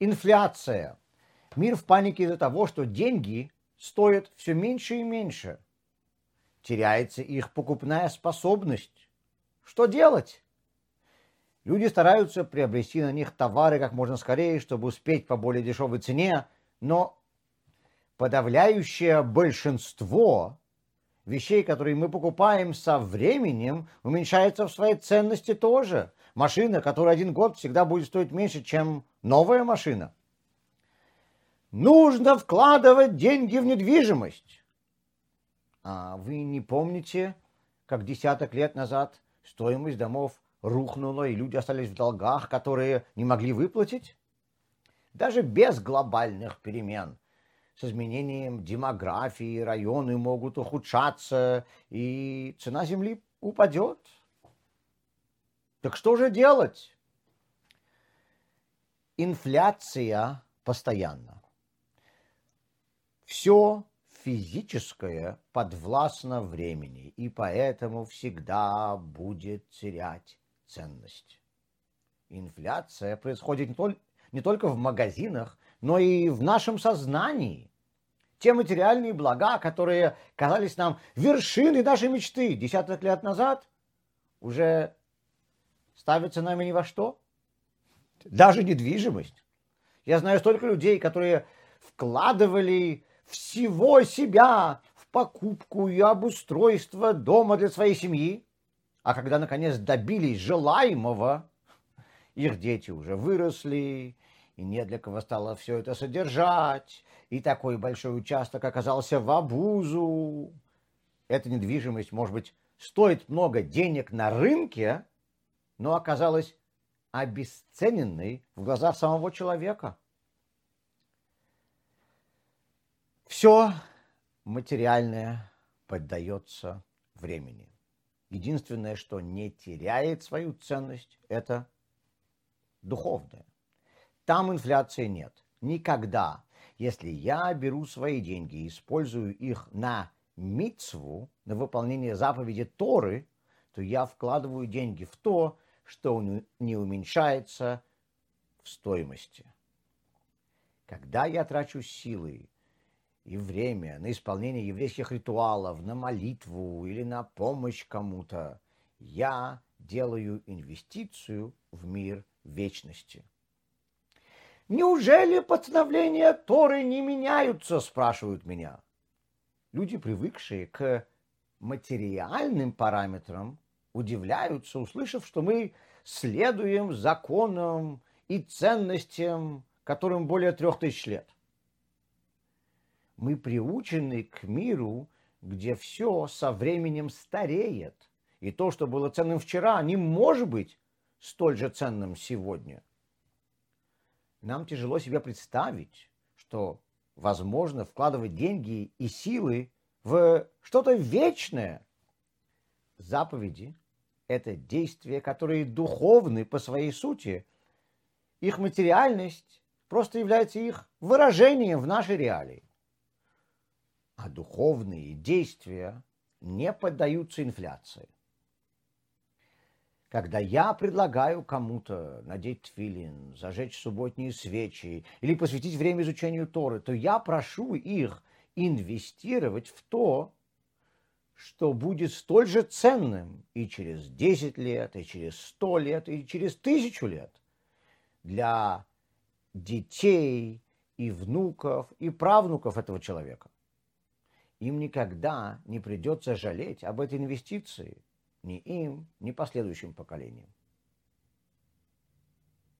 Инфляция. Мир в панике из-за того, что деньги стоят все меньше и меньше. Теряется их покупная способность. Что делать? Люди стараются приобрести на них товары как можно скорее, чтобы успеть по более дешевой цене, но подавляющее большинство вещей, которые мы покупаем со временем, уменьшается в своей ценности тоже. Машина, которая один год всегда будет стоить меньше, чем новая машина. Нужно вкладывать деньги в недвижимость. А вы не помните, как десяток лет назад стоимость домов рухнула, и люди остались в долгах, которые не могли выплатить? Даже без глобальных перемен – с изменением демографии районы могут ухудшаться, и цена земли упадет. Так что же делать? Инфляция постоянно. Все физическое подвластно времени, и поэтому всегда будет терять ценность. Инфляция происходит не только в магазинах, но и в нашем сознании. Те материальные блага, которые казались нам вершиной нашей мечты десяток лет назад, уже ставятся нами ни во что. Даже недвижимость. Я знаю столько людей, которые вкладывали всего себя в покупку и обустройство дома для своей семьи, а когда наконец добились желаемого, их дети уже выросли, и не для кого стало все это содержать, и такой большой участок оказался в обузу. Эта недвижимость, может быть, стоит много денег на рынке, но оказалась обесцененной в глазах самого человека. Все материальное поддается времени. Единственное, что не теряет свою ценность, это духовное. Там инфляции нет. Никогда. Если я беру свои деньги и использую их на мицву, на выполнение заповеди Торы, то я вкладываю деньги в то, что не уменьшается в стоимости. Когда я трачу силы и время на исполнение еврейских ритуалов, на молитву или на помощь кому-то, я делаю инвестицию в мир вечности. Неужели постановления Торы не меняются, спрашивают меня. Люди, привыкшие к материальным параметрам, удивляются, услышав, что мы следуем законам и ценностям, которым более трех тысяч лет. Мы приучены к миру, где все со временем стареет, и то, что было ценным вчера, не может быть столь же ценным сегодня нам тяжело себе представить, что возможно вкладывать деньги и силы в что-то вечное. Заповеди – это действия, которые духовны по своей сути. Их материальность просто является их выражением в нашей реалии. А духовные действия не поддаются инфляции. Когда я предлагаю кому-то надеть тфилин, зажечь субботние свечи или посвятить время изучению Торы, то я прошу их инвестировать в то, что будет столь же ценным и через 10 лет, и через 100 лет, и через тысячу лет для детей и внуков и правнуков этого человека. Им никогда не придется жалеть об этой инвестиции – ни им, ни последующим поколениям.